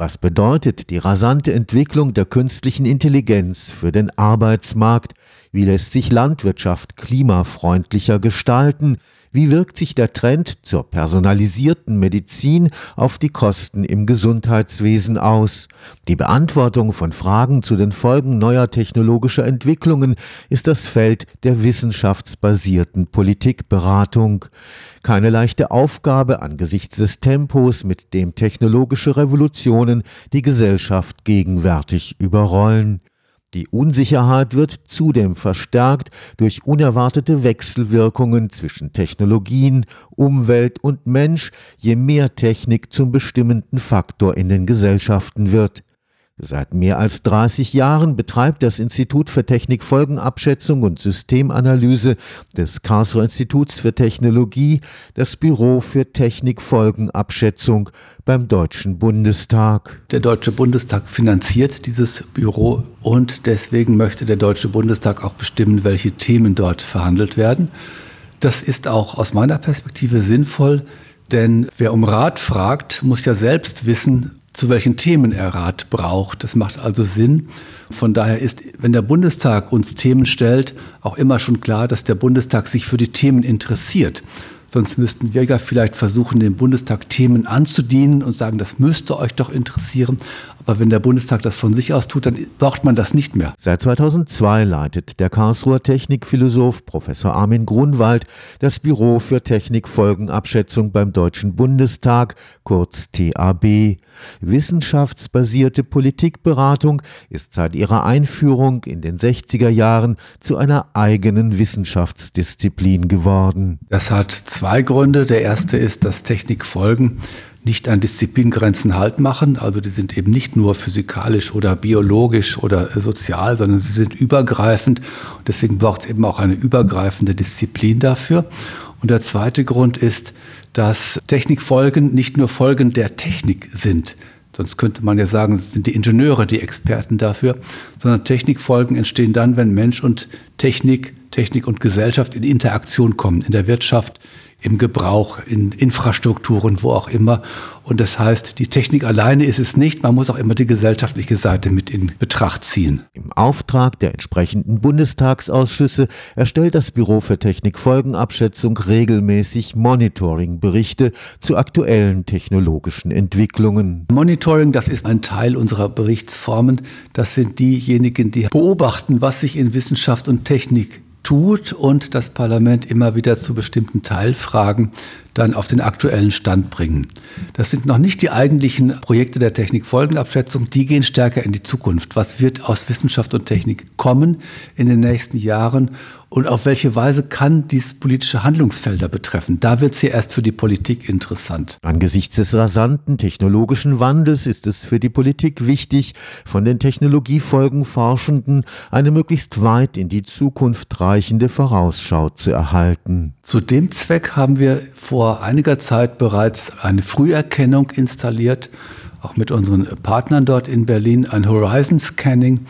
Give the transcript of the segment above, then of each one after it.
Was bedeutet die rasante Entwicklung der künstlichen Intelligenz für den Arbeitsmarkt? Wie lässt sich Landwirtschaft klimafreundlicher gestalten? Wie wirkt sich der Trend zur personalisierten Medizin auf die Kosten im Gesundheitswesen aus? Die Beantwortung von Fragen zu den Folgen neuer technologischer Entwicklungen ist das Feld der wissenschaftsbasierten Politikberatung. Keine leichte Aufgabe angesichts des Tempos, mit dem technologische Revolutionen die Gesellschaft gegenwärtig überrollen. Die Unsicherheit wird zudem verstärkt durch unerwartete Wechselwirkungen zwischen Technologien, Umwelt und Mensch, je mehr Technik zum bestimmenden Faktor in den Gesellschaften wird. Seit mehr als 30 Jahren betreibt das Institut für Technikfolgenabschätzung und Systemanalyse des Karlsruher Instituts für Technologie das Büro für Technikfolgenabschätzung beim Deutschen Bundestag. Der Deutsche Bundestag finanziert dieses Büro und deswegen möchte der Deutsche Bundestag auch bestimmen, welche Themen dort verhandelt werden. Das ist auch aus meiner Perspektive sinnvoll, denn wer um Rat fragt, muss ja selbst wissen, zu welchen Themen er Rat braucht. Das macht also Sinn. Von daher ist, wenn der Bundestag uns Themen stellt, auch immer schon klar, dass der Bundestag sich für die Themen interessiert. Sonst müssten wir ja vielleicht versuchen, dem Bundestag Themen anzudienen und sagen, das müsste euch doch interessieren. Aber wenn der Bundestag das von sich aus tut, dann braucht man das nicht mehr. Seit 2002 leitet der Karlsruher Technikphilosoph Professor Armin Grunwald das Büro für Technikfolgenabschätzung beim Deutschen Bundestag, kurz TAB. Wissenschaftsbasierte Politikberatung ist seit ihrer Einführung in den 60er Jahren zu einer eigenen Wissenschaftsdisziplin geworden. Das hat zwei Gründe. Der erste ist, dass Technikfolgen nicht an Disziplingrenzen Halt machen. Also die sind eben nicht nur physikalisch oder biologisch oder sozial, sondern sie sind übergreifend. Und deswegen braucht es eben auch eine übergreifende Disziplin dafür. Und der zweite Grund ist, dass Technikfolgen nicht nur Folgen der Technik sind. Sonst könnte man ja sagen, es sind die Ingenieure die Experten dafür, sondern Technikfolgen entstehen dann, wenn Mensch und Technik, Technik und Gesellschaft in Interaktion kommen, in der Wirtschaft, im Gebrauch, in Infrastrukturen, wo auch immer. Und das heißt, die Technik alleine ist es nicht, man muss auch immer die gesellschaftliche Seite mit in Betracht ziehen. Im Auftrag der entsprechenden Bundestagsausschüsse erstellt das Büro für Technikfolgenabschätzung regelmäßig Monitoring-Berichte zu aktuellen technologischen Entwicklungen. Monitoring, das ist ein Teil unserer Berichtsformen. Das sind diejenigen, die beobachten, was sich in Wissenschaft und Technik tut und das Parlament immer wieder zu bestimmten Teilfragen dann auf den aktuellen Stand bringen. Das sind noch nicht die eigentlichen Projekte der Technikfolgenabschätzung, die gehen stärker in die Zukunft. Was wird aus Wissenschaft und Technik kommen in den nächsten Jahren und auf welche Weise kann dies politische Handlungsfelder betreffen? Da wird es ja erst für die Politik interessant. Angesichts des rasanten technologischen Wandels ist es für die Politik wichtig, von den Technologiefolgenforschenden eine möglichst weit in die Zukunft reichende Vorausschau zu erhalten. Zu dem Zweck haben wir vor einiger Zeit bereits eine Früherkennung installiert, auch mit unseren Partnern dort in Berlin, ein Horizon Scanning,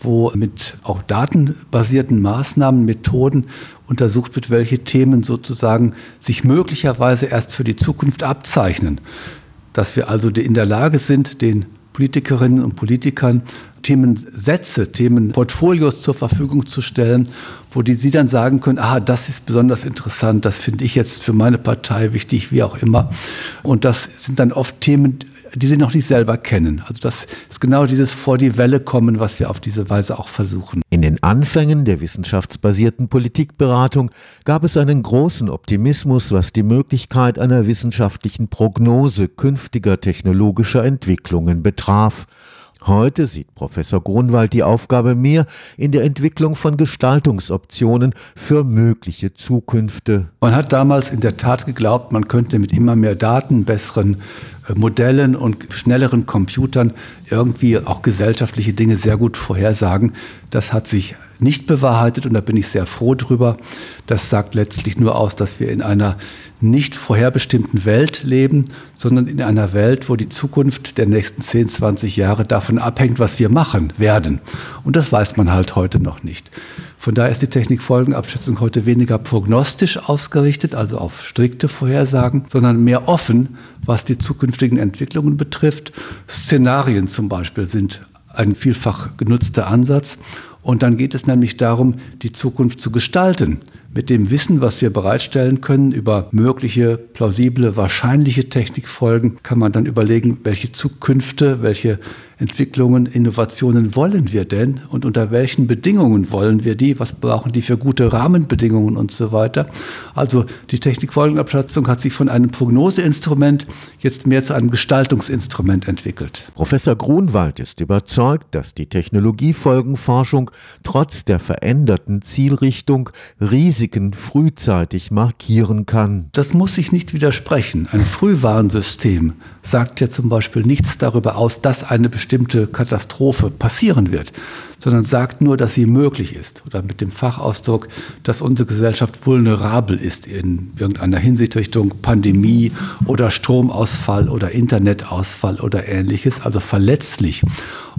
wo mit auch datenbasierten Maßnahmen, Methoden untersucht wird, welche Themen sozusagen sich möglicherweise erst für die Zukunft abzeichnen. Dass wir also in der Lage sind, den Politikerinnen und Politikern Themensätze, Themenportfolios zur Verfügung zu stellen, wo die sie dann sagen können, ah, das ist besonders interessant, das finde ich jetzt für meine Partei wichtig, wie auch immer. Und das sind dann oft Themen, die sie noch nicht selber kennen. Also das ist genau dieses vor die Welle kommen, was wir auf diese Weise auch versuchen. In den Anfängen der wissenschaftsbasierten Politikberatung gab es einen großen Optimismus, was die Möglichkeit einer wissenschaftlichen Prognose künftiger technologischer Entwicklungen betraf. Heute sieht Professor Grunwald die Aufgabe mehr in der Entwicklung von Gestaltungsoptionen für mögliche Zukünfte. Man hat damals in der Tat geglaubt, man könnte mit immer mehr Daten, besseren Modellen und schnelleren Computern irgendwie auch gesellschaftliche Dinge sehr gut vorhersagen. Das hat sich nicht bewahrheitet und da bin ich sehr froh drüber. Das sagt letztlich nur aus, dass wir in einer nicht vorherbestimmten Welt leben, sondern in einer Welt, wo die Zukunft der nächsten 10, 20 Jahre davon abhängt, was wir machen werden. Und das weiß man halt heute noch nicht. Von daher ist die Technikfolgenabschätzung heute weniger prognostisch ausgerichtet, also auf strikte Vorhersagen, sondern mehr offen, was die zukünftigen Entwicklungen betrifft. Szenarien zum Beispiel sind ein vielfach genutzter Ansatz. Und dann geht es nämlich darum, die Zukunft zu gestalten mit dem Wissen, was wir bereitstellen können über mögliche, plausible, wahrscheinliche Technikfolgen, kann man dann überlegen, welche Zukünfte, welche Entwicklungen, Innovationen wollen wir denn und unter welchen Bedingungen wollen wir die, was brauchen die für gute Rahmenbedingungen und so weiter. Also die Technikfolgenabschätzung hat sich von einem Prognoseinstrument jetzt mehr zu einem Gestaltungsinstrument entwickelt. Professor Grunwald ist überzeugt, dass die Technologiefolgenforschung trotz der veränderten Zielrichtung Risiken frühzeitig markieren kann. Das muss sich nicht widersprechen. Ein Frühwarnsystem sagt ja zum Beispiel nichts darüber aus, dass eine bestimmte Katastrophe passieren wird, sondern sagt nur, dass sie möglich ist. Oder mit dem Fachausdruck, dass unsere Gesellschaft vulnerabel ist in irgendeiner Hinsicht Richtung Pandemie oder Stromausfall oder Internetausfall oder ähnliches, also verletzlich.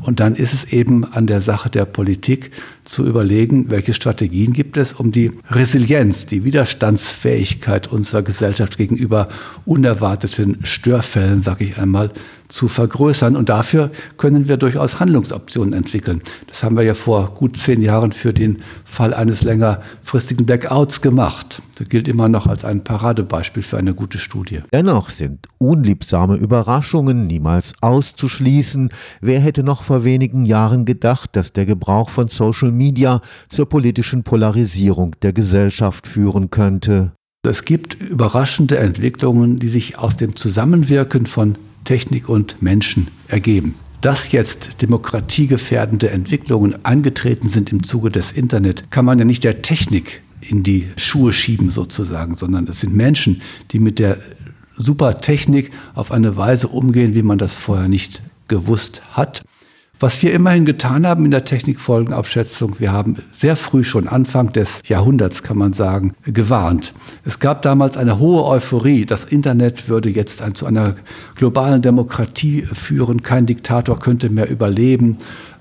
Und dann ist es eben an der Sache der Politik zu überlegen, welche Strategien gibt es, um die Resilienz, die Widerstandsfähigkeit unserer Gesellschaft gegenüber unerwarteten Störfällen, sage ich einmal, zu vergrößern. Und dafür können wir durchaus Handlungsoptionen entwickeln. Das haben wir ja vor gut zehn Jahren für den Fall eines längerfristigen Blackouts gemacht. Das gilt immer noch als ein Paradebeispiel für eine gute Studie. Dennoch sind unliebsame Überraschungen niemals auszuschließen. Wer hätte noch vor wenigen Jahren gedacht, dass der Gebrauch von Social Media zur politischen Polarisierung der Gesellschaft führen könnte? Es gibt überraschende Entwicklungen, die sich aus dem Zusammenwirken von Technik und Menschen ergeben. Dass jetzt demokratiegefährdende Entwicklungen eingetreten sind im Zuge des Internet, kann man ja nicht der Technik in die Schuhe schieben sozusagen, sondern es sind Menschen, die mit der super Technik auf eine Weise umgehen, wie man das vorher nicht gewusst hat. Was wir immerhin getan haben in der Technikfolgenabschätzung, wir haben sehr früh schon Anfang des Jahrhunderts, kann man sagen, gewarnt. Es gab damals eine hohe Euphorie, das Internet würde jetzt zu einer globalen Demokratie führen, kein Diktator könnte mehr überleben.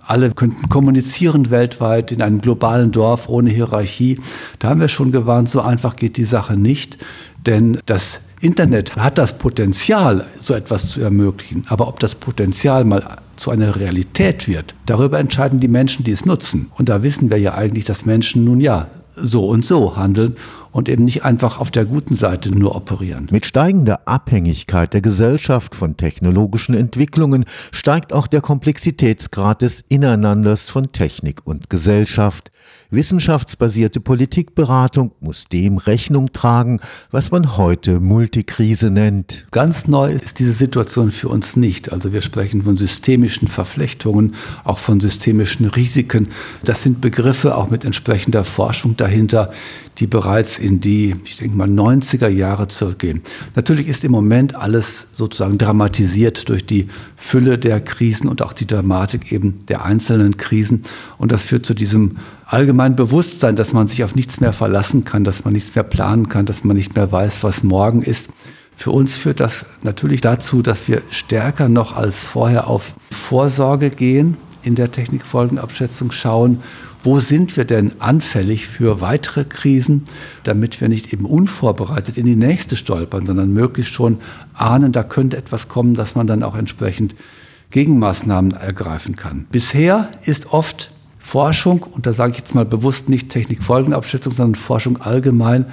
Alle könnten kommunizieren weltweit in einem globalen Dorf ohne Hierarchie. Da haben wir schon gewarnt, so einfach geht die Sache nicht, denn das Internet hat das Potenzial, so etwas zu ermöglichen. Aber ob das Potenzial mal zu einer Realität wird, darüber entscheiden die Menschen, die es nutzen. Und da wissen wir ja eigentlich, dass Menschen nun ja so und so handeln und eben nicht einfach auf der guten Seite nur operieren. Mit steigender Abhängigkeit der Gesellschaft von technologischen Entwicklungen steigt auch der Komplexitätsgrad des Ineinanders von Technik und Gesellschaft. Wissenschaftsbasierte Politikberatung muss dem Rechnung tragen, was man heute Multikrise nennt. Ganz neu ist diese Situation für uns nicht. Also wir sprechen von systemischen Verflechtungen, auch von systemischen Risiken. Das sind Begriffe auch mit entsprechender Forschung dahinter, die bereits in die, ich denke mal, 90er Jahre zurückgehen. Natürlich ist im Moment alles sozusagen dramatisiert durch die Fülle der Krisen und auch die Dramatik eben der einzelnen Krisen. Und das führt zu diesem allgemeinen Bewusstsein, dass man sich auf nichts mehr verlassen kann, dass man nichts mehr planen kann, dass man nicht mehr weiß, was morgen ist. Für uns führt das natürlich dazu, dass wir stärker noch als vorher auf Vorsorge gehen, in der Technikfolgenabschätzung schauen, wo sind wir denn anfällig für weitere Krisen, damit wir nicht eben unvorbereitet in die nächste stolpern, sondern möglichst schon ahnen, da könnte etwas kommen, dass man dann auch entsprechend Gegenmaßnahmen ergreifen kann. Bisher ist oft Forschung, und da sage ich jetzt mal bewusst nicht Technikfolgenabschätzung, sondern Forschung allgemein,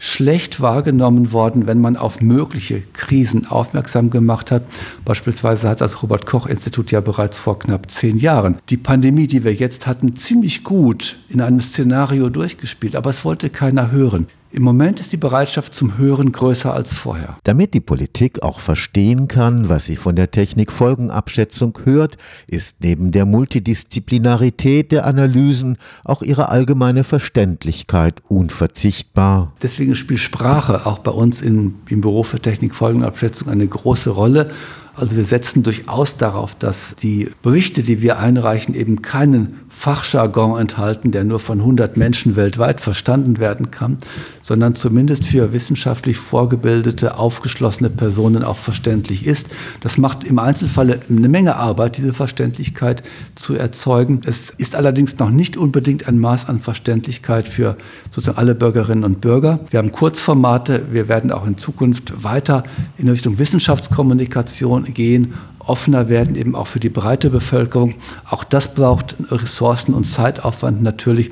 schlecht wahrgenommen worden, wenn man auf mögliche Krisen aufmerksam gemacht hat. Beispielsweise hat das Robert Koch Institut ja bereits vor knapp zehn Jahren die Pandemie, die wir jetzt hatten, ziemlich gut in einem Szenario durchgespielt, aber es wollte keiner hören. Im Moment ist die Bereitschaft zum Hören größer als vorher. Damit die Politik auch verstehen kann, was sie von der Technikfolgenabschätzung hört, ist neben der Multidisziplinarität der Analysen auch ihre allgemeine Verständlichkeit unverzichtbar. Deswegen spielt Sprache auch bei uns in, im Büro für Technikfolgenabschätzung eine große Rolle. Also wir setzen durchaus darauf, dass die Berichte, die wir einreichen, eben keinen Fachjargon enthalten, der nur von 100 Menschen weltweit verstanden werden kann, sondern zumindest für wissenschaftlich vorgebildete, aufgeschlossene Personen auch verständlich ist. Das macht im Einzelfall eine Menge Arbeit, diese Verständlichkeit zu erzeugen. Es ist allerdings noch nicht unbedingt ein Maß an Verständlichkeit für sozusagen alle Bürgerinnen und Bürger. Wir haben Kurzformate, wir werden auch in Zukunft weiter in Richtung Wissenschaftskommunikation gehen offener werden, eben auch für die breite Bevölkerung. Auch das braucht Ressourcen und Zeitaufwand natürlich.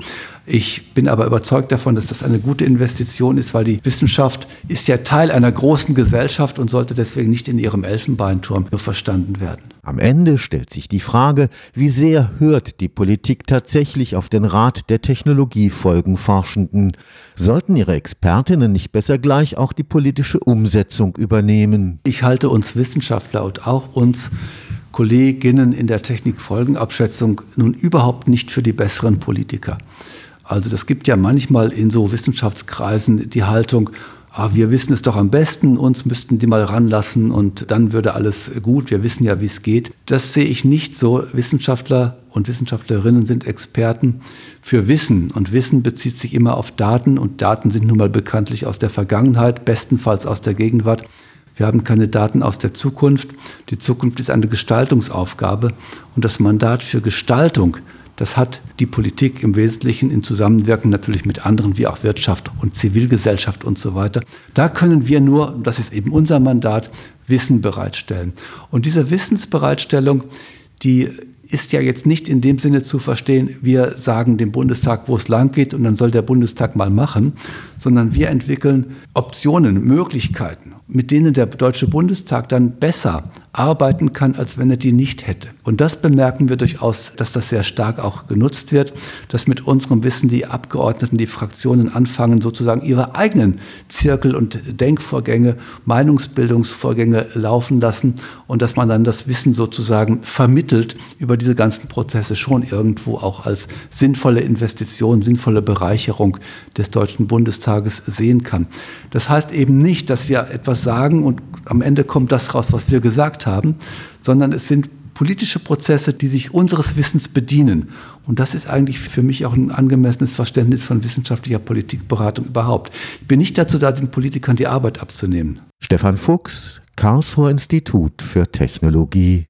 Ich bin aber überzeugt davon, dass das eine gute Investition ist, weil die Wissenschaft ist ja Teil einer großen Gesellschaft und sollte deswegen nicht in ihrem Elfenbeinturm nur verstanden werden. Am Ende stellt sich die Frage, wie sehr hört die Politik tatsächlich auf den Rat der Technologiefolgenforschenden? Sollten ihre Expertinnen nicht besser gleich auch die politische Umsetzung übernehmen? Ich halte uns Wissenschaftler und auch uns Kolleginnen in der Technikfolgenabschätzung nun überhaupt nicht für die besseren Politiker. Also das gibt ja manchmal in so Wissenschaftskreisen die Haltung, ah, wir wissen es doch am besten, uns müssten die mal ranlassen und dann würde alles gut, wir wissen ja, wie es geht. Das sehe ich nicht so. Wissenschaftler und Wissenschaftlerinnen sind Experten für Wissen und Wissen bezieht sich immer auf Daten und Daten sind nun mal bekanntlich aus der Vergangenheit, bestenfalls aus der Gegenwart. Wir haben keine Daten aus der Zukunft. Die Zukunft ist eine Gestaltungsaufgabe und das Mandat für Gestaltung das hat die Politik im Wesentlichen in Zusammenwirken natürlich mit anderen wie auch Wirtschaft und Zivilgesellschaft und so weiter. Da können wir nur, das ist eben unser Mandat, Wissen bereitstellen. Und diese Wissensbereitstellung, die ist ja jetzt nicht in dem Sinne zu verstehen, wir sagen dem Bundestag, wo es lang geht und dann soll der Bundestag mal machen, sondern wir entwickeln Optionen, Möglichkeiten, mit denen der Deutsche Bundestag dann besser arbeiten kann, als wenn er die nicht hätte. Und das bemerken wir durchaus, dass das sehr stark auch genutzt wird, dass mit unserem Wissen die Abgeordneten, die Fraktionen anfangen, sozusagen ihre eigenen Zirkel und Denkvorgänge, Meinungsbildungsvorgänge laufen lassen und dass man dann das Wissen sozusagen vermittelt über diese ganzen Prozesse schon irgendwo auch als sinnvolle Investition, sinnvolle Bereicherung des Deutschen Bundestages sehen kann. Das heißt eben nicht, dass wir etwas sagen und am Ende kommt das raus, was wir gesagt haben, sondern es sind politische Prozesse, die sich unseres Wissens bedienen. Und das ist eigentlich für mich auch ein angemessenes Verständnis von wissenschaftlicher Politikberatung überhaupt. Ich bin nicht dazu da, den Politikern die Arbeit abzunehmen. Stefan Fuchs, Karlsruher Institut für Technologie.